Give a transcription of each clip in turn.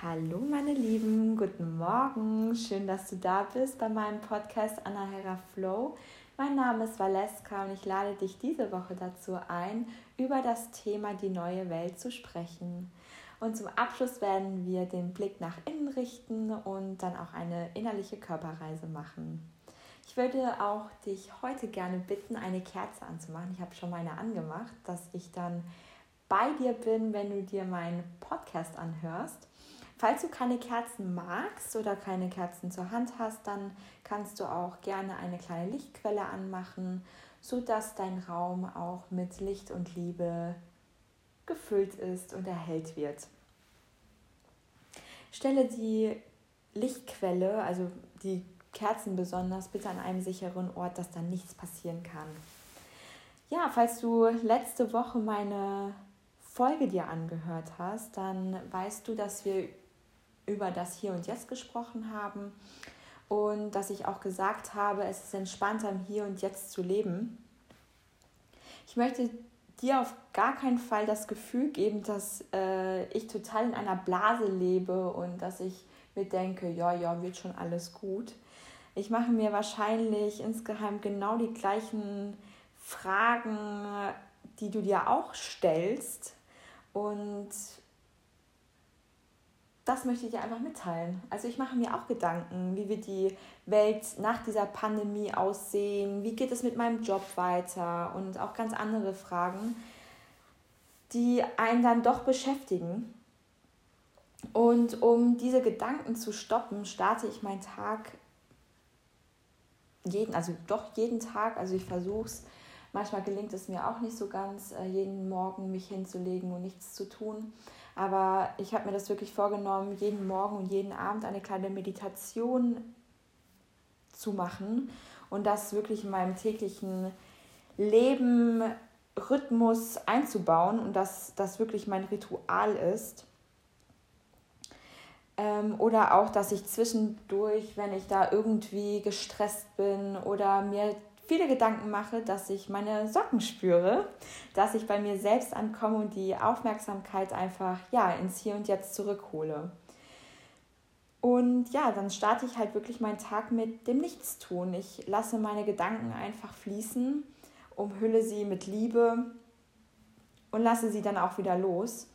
Hallo meine Lieben, guten Morgen. Schön, dass du da bist bei meinem Podcast Anna Hera Flow. Mein Name ist Valeska und ich lade dich diese Woche dazu ein, über das Thema die neue Welt zu sprechen. Und zum Abschluss werden wir den Blick nach innen richten und dann auch eine innerliche Körperreise machen. Ich würde auch dich heute gerne bitten, eine Kerze anzumachen. Ich habe schon meine angemacht, dass ich dann bei dir bin, wenn du dir meinen Podcast anhörst. Falls du keine Kerzen magst oder keine Kerzen zur Hand hast, dann kannst du auch gerne eine kleine Lichtquelle anmachen, sodass dein Raum auch mit Licht und Liebe gefüllt ist und erhellt wird. Stelle die Lichtquelle, also die Kerzen besonders, bitte an einem sicheren Ort, dass dann nichts passieren kann. Ja, falls du letzte Woche meine Folge dir angehört hast, dann weißt du, dass wir über das Hier und Jetzt gesprochen haben und dass ich auch gesagt habe, es ist entspannter im Hier und Jetzt zu leben. Ich möchte dir auf gar keinen Fall das Gefühl geben, dass äh, ich total in einer Blase lebe und dass ich mir denke, ja, ja, wird schon alles gut. Ich mache mir wahrscheinlich insgeheim genau die gleichen Fragen, die du dir auch stellst. Und das möchte ich dir einfach mitteilen. Also ich mache mir auch Gedanken, wie wird die Welt nach dieser Pandemie aussehen, wie geht es mit meinem Job weiter und auch ganz andere Fragen, die einen dann doch beschäftigen. Und um diese Gedanken zu stoppen, starte ich meinen Tag jeden, also doch jeden Tag, also ich versuche es, manchmal gelingt es mir auch nicht so ganz, äh, jeden Morgen mich hinzulegen und nichts zu tun. Aber ich habe mir das wirklich vorgenommen, jeden Morgen und jeden Abend eine kleine Meditation zu machen und das wirklich in meinem täglichen Leben Rhythmus einzubauen und dass das wirklich mein Ritual ist. Ähm, oder auch, dass ich zwischendurch, wenn ich da irgendwie gestresst bin oder mir viele Gedanken mache, dass ich meine Socken spüre, dass ich bei mir selbst ankomme und die Aufmerksamkeit einfach ja ins Hier und Jetzt zurückhole. Und ja, dann starte ich halt wirklich meinen Tag mit dem Nichtstun. Ich lasse meine Gedanken einfach fließen, umhülle sie mit Liebe und lasse sie dann auch wieder los.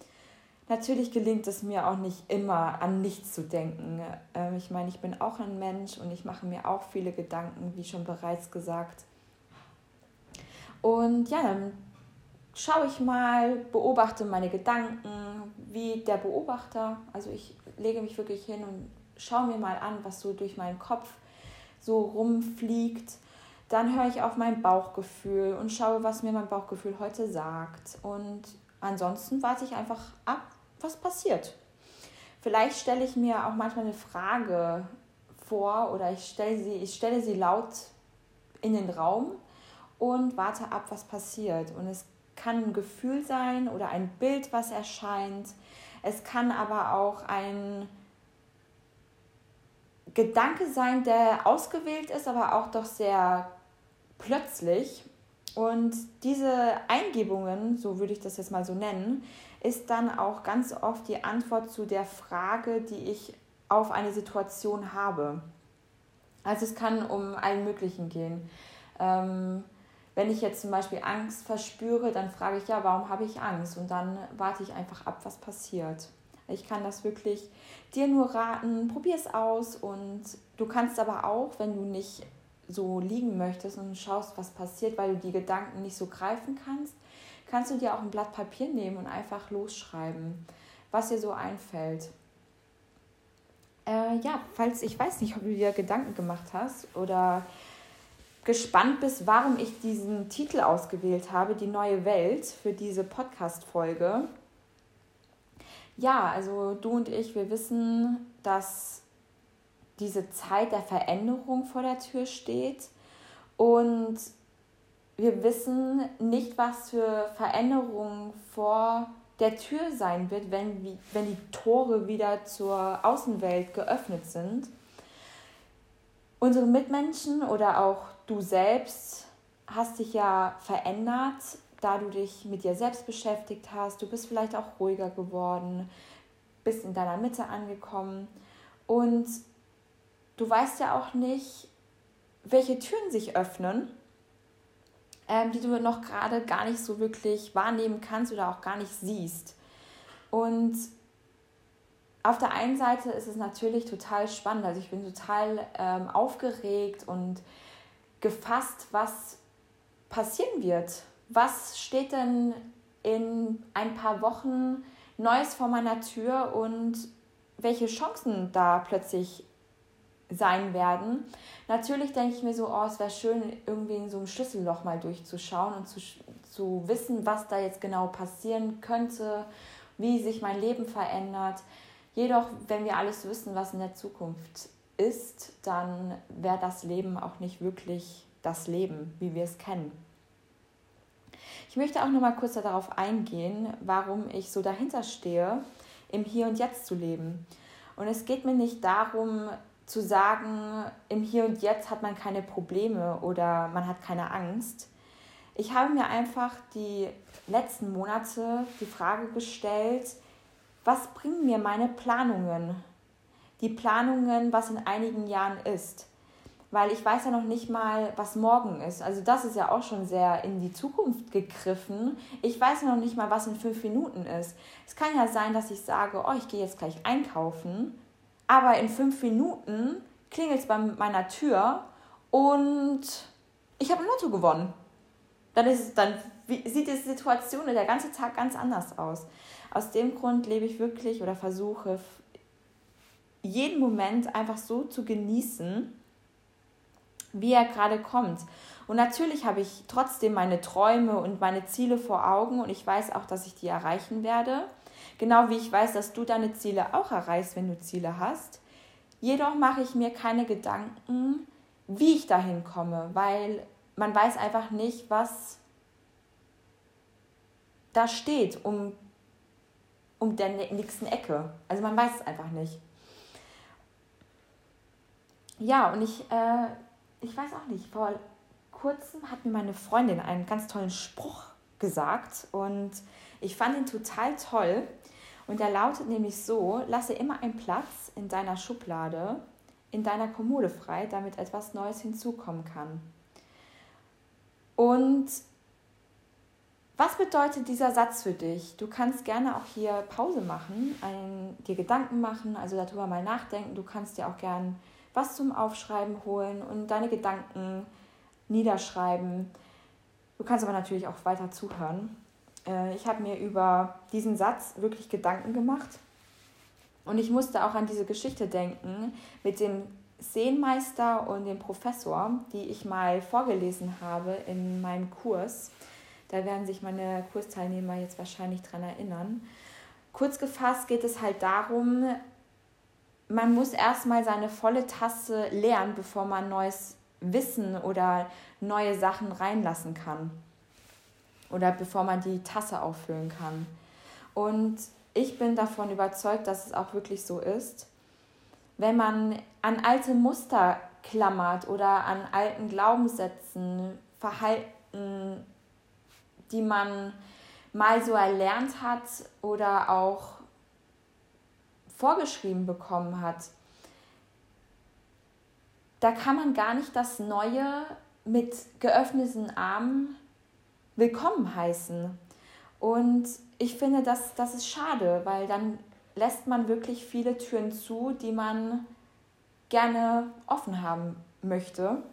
Natürlich gelingt es mir auch nicht immer an nichts zu denken. Ähm, ich meine, ich bin auch ein Mensch und ich mache mir auch viele Gedanken, wie schon bereits gesagt. Und ja, dann schaue ich mal, beobachte meine Gedanken, wie der Beobachter. Also ich lege mich wirklich hin und schaue mir mal an, was so durch meinen Kopf so rumfliegt. Dann höre ich auf mein Bauchgefühl und schaue, was mir mein Bauchgefühl heute sagt. Und ansonsten warte ich einfach ab, was passiert. Vielleicht stelle ich mir auch manchmal eine Frage vor oder ich stelle sie, ich stelle sie laut in den Raum und warte ab, was passiert. Und es kann ein Gefühl sein oder ein Bild, was erscheint. Es kann aber auch ein Gedanke sein, der ausgewählt ist, aber auch doch sehr plötzlich. Und diese Eingebungen, so würde ich das jetzt mal so nennen, ist dann auch ganz oft die Antwort zu der Frage, die ich auf eine Situation habe. Also es kann um allen Möglichen gehen. Ähm, wenn ich jetzt zum Beispiel Angst verspüre, dann frage ich ja, warum habe ich Angst? Und dann warte ich einfach ab, was passiert. Ich kann das wirklich dir nur raten, probier es aus und du kannst aber auch, wenn du nicht so liegen möchtest und schaust, was passiert, weil du die Gedanken nicht so greifen kannst, kannst du dir auch ein Blatt Papier nehmen und einfach losschreiben, was dir so einfällt. Äh, ja, falls ich weiß nicht, ob du dir Gedanken gemacht hast oder gespannt bist, warum ich diesen Titel ausgewählt habe, Die neue Welt, für diese Podcast-Folge. Ja, also du und ich, wir wissen, dass diese Zeit der Veränderung vor der Tür steht und wir wissen nicht, was für Veränderungen vor der Tür sein wird, wenn, wenn die Tore wieder zur Außenwelt geöffnet sind. Unsere Mitmenschen oder auch du selbst hast dich ja verändert, da du dich mit dir selbst beschäftigt hast. Du bist vielleicht auch ruhiger geworden. bist in deiner Mitte angekommen und du weißt ja auch nicht, welche Türen sich öffnen, ähm, die du noch gerade gar nicht so wirklich wahrnehmen kannst oder auch gar nicht siehst. Und auf der einen Seite ist es natürlich total spannend. Also ich bin total ähm, aufgeregt und gefasst, was passieren wird. Was steht denn in ein paar Wochen Neues vor meiner Tür und welche Chancen da plötzlich sein werden. Natürlich denke ich mir so, oh, es wäre schön, irgendwie in so einem Schlüsselloch mal durchzuschauen und zu, zu wissen, was da jetzt genau passieren könnte, wie sich mein Leben verändert. Jedoch, wenn wir alles wissen, was in der Zukunft ist, dann wäre das Leben auch nicht wirklich das Leben, wie wir es kennen. Ich möchte auch noch mal kurz darauf eingehen, warum ich so dahinter stehe, im Hier und Jetzt zu leben. Und es geht mir nicht darum zu sagen, im Hier und Jetzt hat man keine Probleme oder man hat keine Angst. Ich habe mir einfach die letzten Monate die Frage gestellt, was bringen mir meine Planungen? Die Planungen, was in einigen Jahren ist weil ich weiß ja noch nicht mal, was morgen ist. Also das ist ja auch schon sehr in die Zukunft gegriffen. Ich weiß ja noch nicht mal, was in fünf Minuten ist. Es kann ja sein, dass ich sage, oh, ich gehe jetzt gleich einkaufen, aber in fünf Minuten klingelt es bei meiner Tür und ich habe ein Lotto gewonnen. Dann, ist, dann sieht die Situation der ganze Tag ganz anders aus. Aus dem Grund lebe ich wirklich oder versuche jeden Moment einfach so zu genießen, wie er gerade kommt. Und natürlich habe ich trotzdem meine Träume und meine Ziele vor Augen und ich weiß auch, dass ich die erreichen werde. Genau wie ich weiß, dass du deine Ziele auch erreichst, wenn du Ziele hast. Jedoch mache ich mir keine Gedanken, wie ich dahin komme, weil man weiß einfach nicht, was da steht um, um der nächsten Ecke. Also man weiß es einfach nicht. Ja, und ich äh, ich weiß auch nicht, vor kurzem hat mir meine Freundin einen ganz tollen Spruch gesagt und ich fand ihn total toll. Und der lautet nämlich so, lasse immer einen Platz in deiner Schublade, in deiner Kommode frei, damit etwas Neues hinzukommen kann. Und was bedeutet dieser Satz für dich? Du kannst gerne auch hier Pause machen, ein, dir Gedanken machen, also darüber mal nachdenken. Du kannst dir auch gerne was zum Aufschreiben holen und deine Gedanken niederschreiben. Du kannst aber natürlich auch weiter zuhören. Äh, ich habe mir über diesen Satz wirklich Gedanken gemacht und ich musste auch an diese Geschichte denken mit dem Seenmeister und dem Professor, die ich mal vorgelesen habe in meinem Kurs. Da werden sich meine Kursteilnehmer jetzt wahrscheinlich dran erinnern. Kurz gefasst geht es halt darum, man muss erstmal seine volle Tasse leeren, bevor man neues Wissen oder neue Sachen reinlassen kann. Oder bevor man die Tasse auffüllen kann. Und ich bin davon überzeugt, dass es auch wirklich so ist. Wenn man an alte Muster klammert oder an alten Glaubenssätzen, Verhalten, die man mal so erlernt hat oder auch vorgeschrieben bekommen hat, da kann man gar nicht das Neue mit geöffneten Armen willkommen heißen. Und ich finde, das, das ist schade, weil dann lässt man wirklich viele Türen zu, die man gerne offen haben möchte.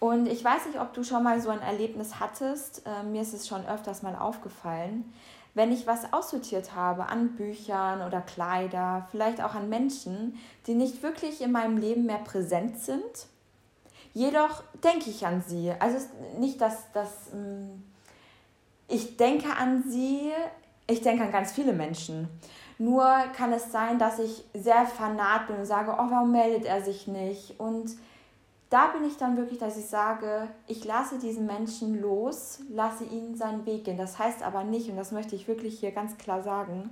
Und ich weiß nicht, ob du schon mal so ein Erlebnis hattest. Äh, mir ist es schon öfters mal aufgefallen, wenn ich was aussortiert habe an Büchern oder Kleider, vielleicht auch an Menschen, die nicht wirklich in meinem Leben mehr präsent sind. Jedoch denke ich an sie. Also nicht, dass, dass mm, ich denke an sie, ich denke an ganz viele Menschen. Nur kann es sein, dass ich sehr fanat bin und sage, oh, warum meldet er sich nicht? Und da bin ich dann wirklich, dass ich sage, ich lasse diesen Menschen los, lasse ihn seinen Weg gehen. Das heißt aber nicht, und das möchte ich wirklich hier ganz klar sagen,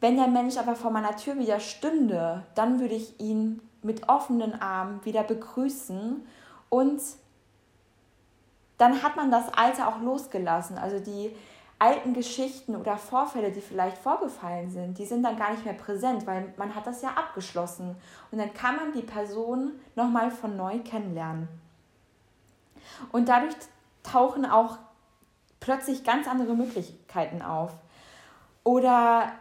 wenn der Mensch aber vor meiner Tür wieder stünde, dann würde ich ihn mit offenen Armen wieder begrüßen und dann hat man das Alte auch losgelassen. Also die alten Geschichten oder Vorfälle, die vielleicht vorgefallen sind, die sind dann gar nicht mehr präsent, weil man hat das ja abgeschlossen. Und dann kann man die Person nochmal von neu kennenlernen. Und dadurch tauchen auch plötzlich ganz andere Möglichkeiten auf. Oder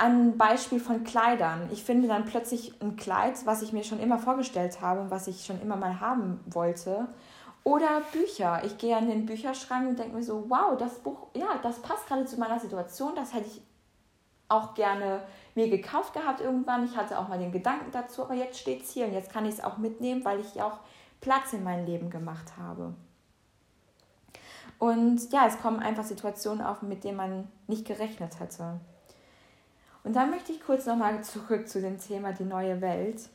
ein Beispiel von Kleidern. Ich finde dann plötzlich ein Kleid, was ich mir schon immer vorgestellt habe und was ich schon immer mal haben wollte. Oder Bücher. Ich gehe an den Bücherschrank und denke mir so, wow, das Buch, ja, das passt gerade zu meiner Situation. Das hätte ich auch gerne mir gekauft gehabt irgendwann. Ich hatte auch mal den Gedanken dazu, aber jetzt steht es hier und jetzt kann ich es auch mitnehmen, weil ich auch Platz in mein Leben gemacht habe. Und ja, es kommen einfach Situationen auf, mit denen man nicht gerechnet hätte. Und dann möchte ich kurz nochmal zurück zu dem Thema die neue Welt.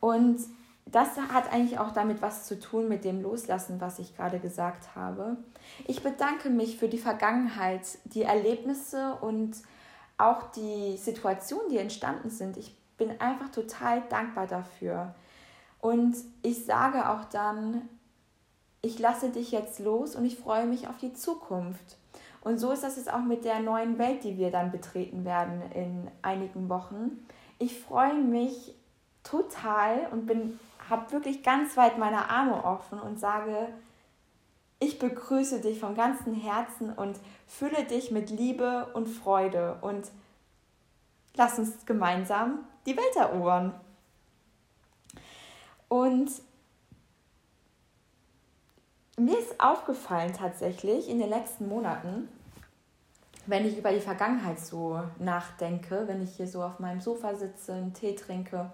Und das hat eigentlich auch damit was zu tun mit dem Loslassen, was ich gerade gesagt habe. Ich bedanke mich für die Vergangenheit, die Erlebnisse und auch die Situationen, die entstanden sind. Ich bin einfach total dankbar dafür. Und ich sage auch dann, ich lasse dich jetzt los und ich freue mich auf die Zukunft. Und so ist das jetzt auch mit der neuen Welt, die wir dann betreten werden in einigen Wochen. Ich freue mich total und bin habe wirklich ganz weit meine Arme offen und sage, ich begrüße dich vom ganzen Herzen und fülle dich mit Liebe und Freude und lass uns gemeinsam die Welt erobern. Und mir ist aufgefallen tatsächlich in den letzten Monaten, wenn ich über die Vergangenheit so nachdenke, wenn ich hier so auf meinem Sofa sitze, einen Tee trinke,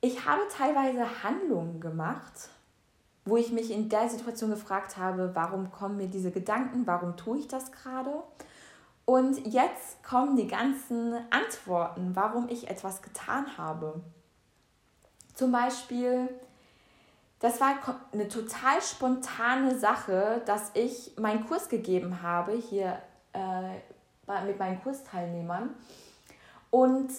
ich habe teilweise Handlungen gemacht, wo ich mich in der Situation gefragt habe, warum kommen mir diese Gedanken, warum tue ich das gerade? Und jetzt kommen die ganzen Antworten, warum ich etwas getan habe. Zum Beispiel, das war eine total spontane Sache, dass ich meinen Kurs gegeben habe hier äh, mit meinen Kursteilnehmern. Und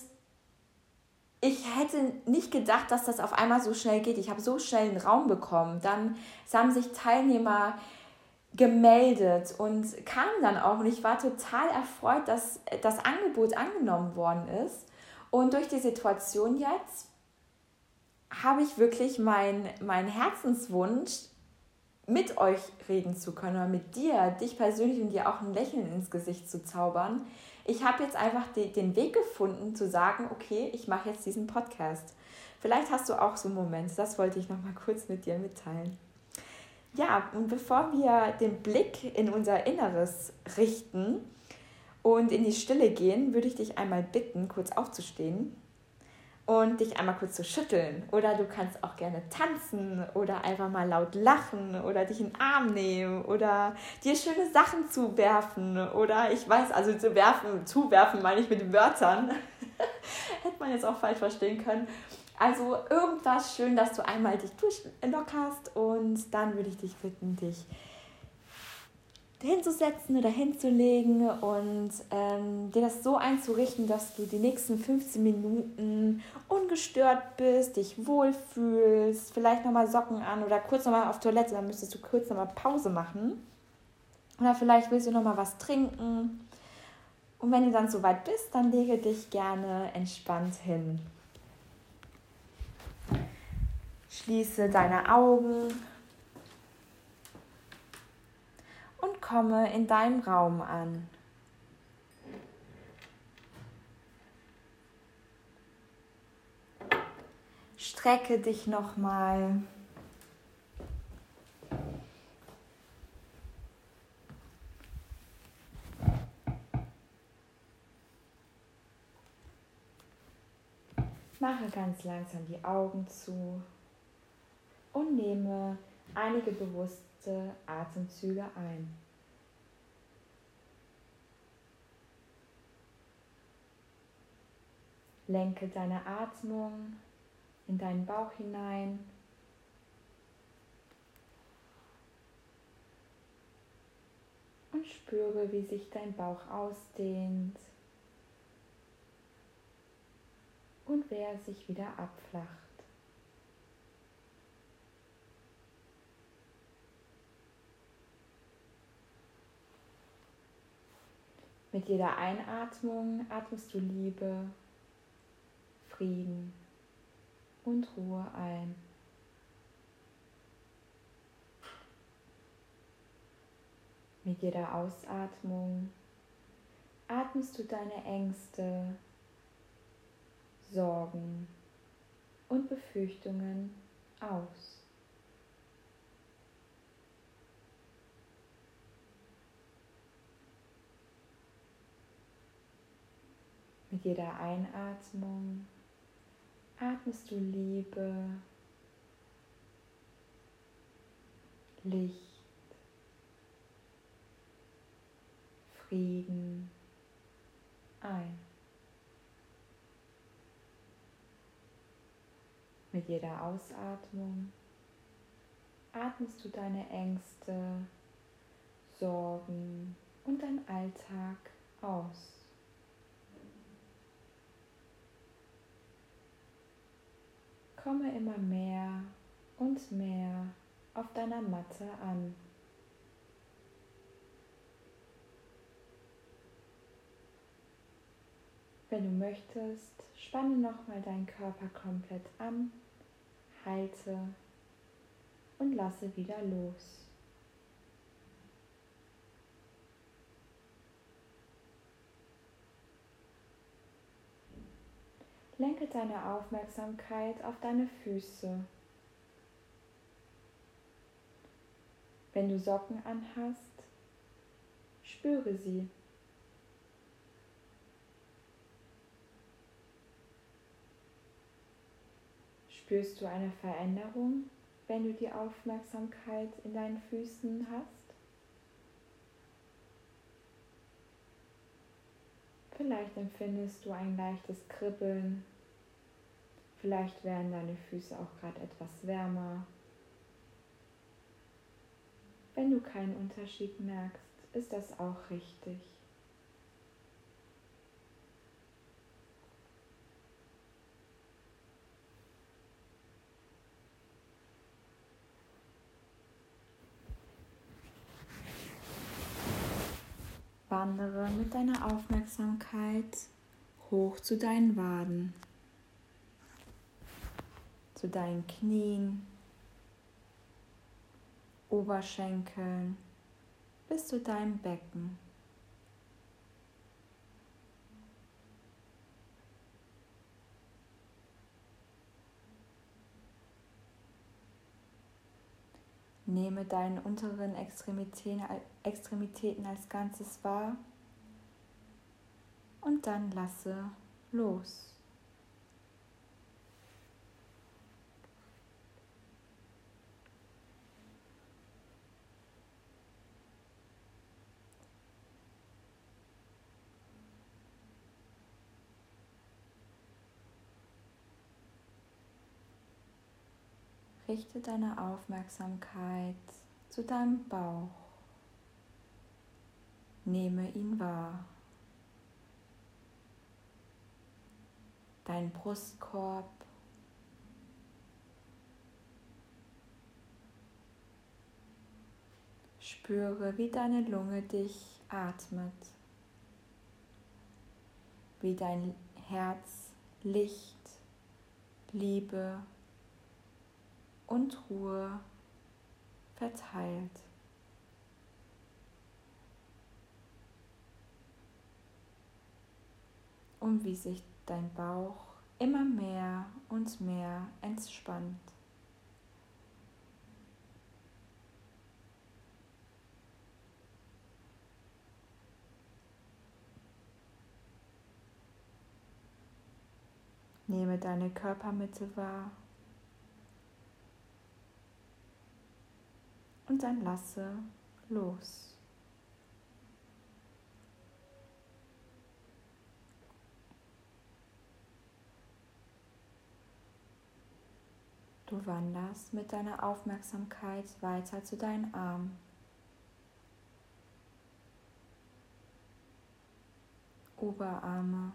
ich hätte nicht gedacht, dass das auf einmal so schnell geht. Ich habe so schnell einen Raum bekommen. Dann haben sich Teilnehmer gemeldet und kamen dann auch. Und ich war total erfreut, dass das Angebot angenommen worden ist. Und durch die Situation jetzt habe ich wirklich meinen mein Herzenswunsch, mit euch reden zu können oder mit dir, dich persönlich und dir auch ein Lächeln ins Gesicht zu zaubern, ich habe jetzt einfach die, den Weg gefunden zu sagen, okay, ich mache jetzt diesen Podcast. Vielleicht hast du auch so einen Moment, das wollte ich noch mal kurz mit dir mitteilen. Ja, und bevor wir den Blick in unser Inneres richten und in die Stille gehen, würde ich dich einmal bitten, kurz aufzustehen und dich einmal kurz zu schütteln. Oder du kannst auch gerne tanzen oder einfach mal laut lachen oder dich in den Arm nehmen oder dir schöne Sachen zuwerfen oder ich weiß, also zu werfen, zuwerfen meine ich mit Wörtern. Hätte man jetzt auch falsch verstehen können. Also irgendwas schön, dass du einmal dich durchlockerst und dann würde ich dich bitten, dich hinzusetzen oder hinzulegen und ähm, dir das so einzurichten, dass du die nächsten 15 Minuten ungestört bist, dich wohlfühlst, vielleicht nochmal Socken an oder kurz nochmal auf Toilette, dann müsstest du kurz nochmal Pause machen. Oder vielleicht willst du nochmal was trinken. Und wenn du dann soweit bist, dann lege dich gerne entspannt hin. Schließe deine Augen und komme in deinem Raum an. Strecke dich nochmal. Mache ganz langsam die Augen zu und nehme einige bewusste bewusste Atemzüge ein. Lenke deine Atmung in deinen Bauch hinein. Und spüre, wie sich dein Bauch ausdehnt und wer sich wieder abflacht. Mit jeder Einatmung atmest du Liebe, Frieden und Ruhe ein. Mit jeder Ausatmung atmest du deine Ängste, Sorgen und Befürchtungen aus. Mit jeder Einatmung atmest du Liebe, Licht, Frieden ein. Mit jeder Ausatmung atmest du deine Ängste, Sorgen und dein Alltag aus. Komme immer mehr und mehr auf deiner Matte an. Wenn du möchtest, spanne nochmal deinen Körper komplett an, halte und lasse wieder los. Lenke deine Aufmerksamkeit auf deine Füße. Wenn du Socken anhast, spüre sie. Spürst du eine Veränderung, wenn du die Aufmerksamkeit in deinen Füßen hast? Vielleicht empfindest du ein leichtes Kribbeln. Vielleicht werden deine Füße auch gerade etwas wärmer. Wenn du keinen Unterschied merkst, ist das auch richtig. Wandere mit deiner Aufmerksamkeit hoch zu deinen Waden, zu deinen Knien, Oberschenkeln bis zu deinem Becken. Nehme deine unteren Extremitäten, Extremitäten als Ganzes wahr und dann lasse los. Richte deine Aufmerksamkeit zu deinem Bauch. Nehme ihn wahr. Dein Brustkorb. Spüre, wie deine Lunge dich atmet, wie dein Herz Licht, Liebe und Ruhe verteilt. Und wie sich dein Bauch immer mehr und mehr entspannt. Nehme deine Körpermitte wahr. und dann lasse los. Du wanderst mit deiner Aufmerksamkeit weiter zu deinen Armen. Oberarme,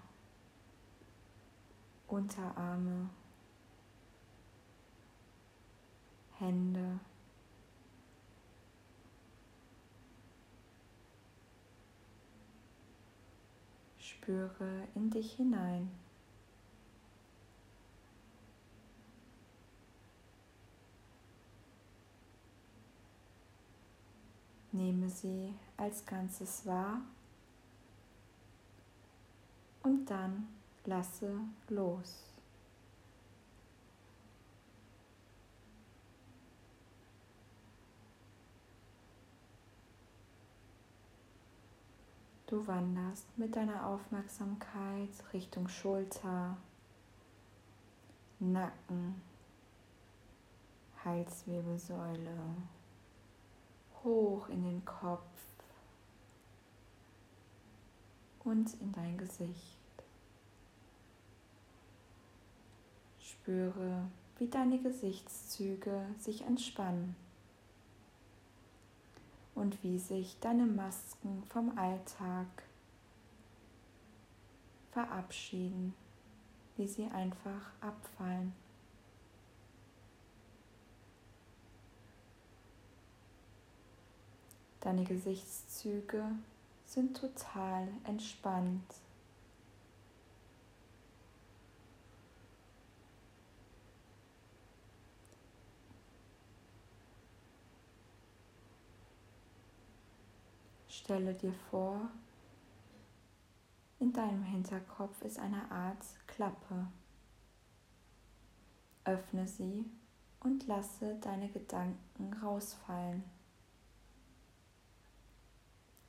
Unterarme, Hände, Spüre in dich hinein. Nehme sie als Ganzes wahr und dann lasse los. Du wanderst mit deiner Aufmerksamkeit Richtung Schulter, Nacken, Halswirbelsäule, hoch in den Kopf und in dein Gesicht. Spüre, wie deine Gesichtszüge sich entspannen und wie sich deine Masken vom Alltag verabschieden, wie sie einfach abfallen. Deine Gesichtszüge sind total entspannt. Stelle dir vor, in deinem Hinterkopf ist eine Art Klappe. Öffne sie und lasse deine Gedanken rausfallen.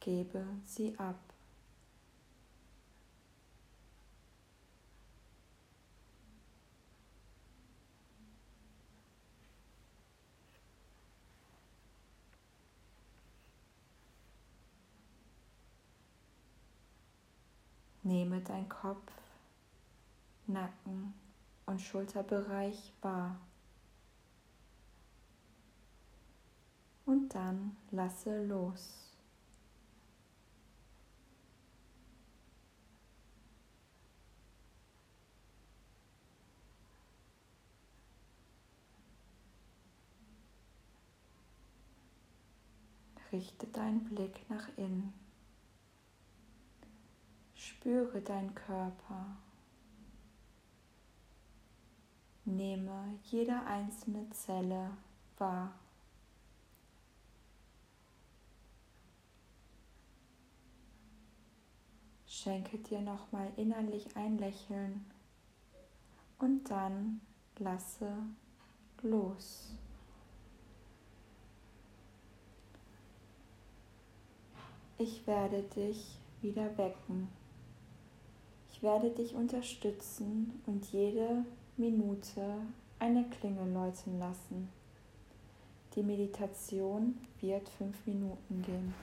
Gebe sie ab. Nehme dein Kopf, Nacken und Schulterbereich wahr. Und dann lasse los. Richte deinen Blick nach innen. Spüre deinen Körper. Nehme jede einzelne Zelle wahr. Schenke dir nochmal innerlich ein Lächeln und dann lasse los. Ich werde dich wieder wecken werde dich unterstützen und jede Minute eine Klingel läuten lassen. Die Meditation wird fünf Minuten gehen.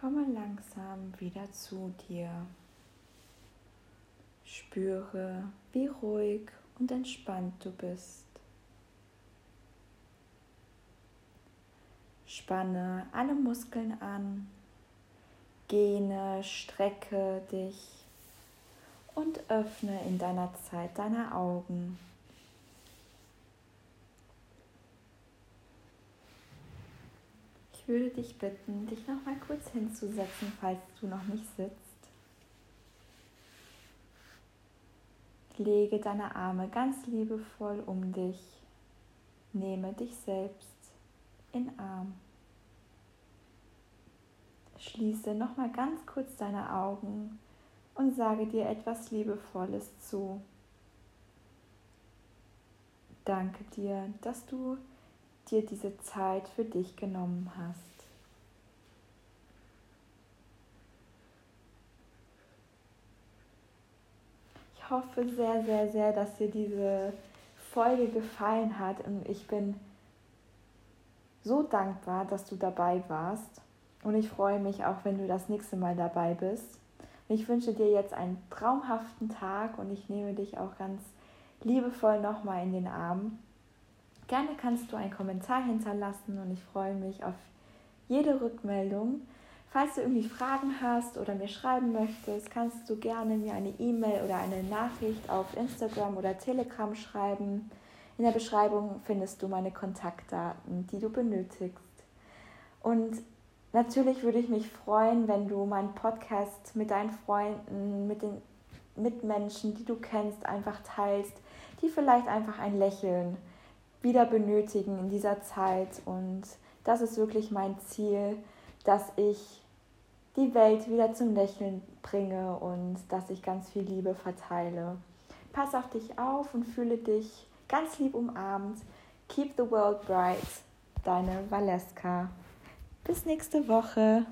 Komme langsam wieder zu dir. Spüre, wie ruhig und entspannt du bist. Spanne alle Muskeln an, gähne, strecke dich und öffne in deiner Zeit deine Augen. Würde dich bitten, dich noch mal kurz hinzusetzen, falls du noch nicht sitzt. Lege deine Arme ganz liebevoll um dich. Nehme dich selbst in Arm. Schließe noch mal ganz kurz deine Augen und sage dir etwas Liebevolles zu. Danke dir, dass du dir diese Zeit für dich genommen hast. Ich hoffe sehr, sehr, sehr, dass dir diese Folge gefallen hat und ich bin so dankbar, dass du dabei warst und ich freue mich auch, wenn du das nächste Mal dabei bist. Ich wünsche dir jetzt einen traumhaften Tag und ich nehme dich auch ganz liebevoll nochmal in den Arm. Gerne kannst du einen Kommentar hinterlassen und ich freue mich auf jede Rückmeldung. Falls du irgendwie Fragen hast oder mir schreiben möchtest, kannst du gerne mir eine E-Mail oder eine Nachricht auf Instagram oder Telegram schreiben. In der Beschreibung findest du meine Kontaktdaten, die du benötigst. Und Natürlich würde ich mich freuen, wenn du meinen Podcast mit deinen Freunden, mit den Mitmenschen, die du kennst, einfach teilst, die vielleicht einfach ein Lächeln wieder benötigen in dieser Zeit. Und das ist wirklich mein Ziel, dass ich die Welt wieder zum Lächeln bringe und dass ich ganz viel Liebe verteile. Pass auf dich auf und fühle dich ganz lieb umarmt. Keep the world bright. Deine Valeska. Bis nächste Woche.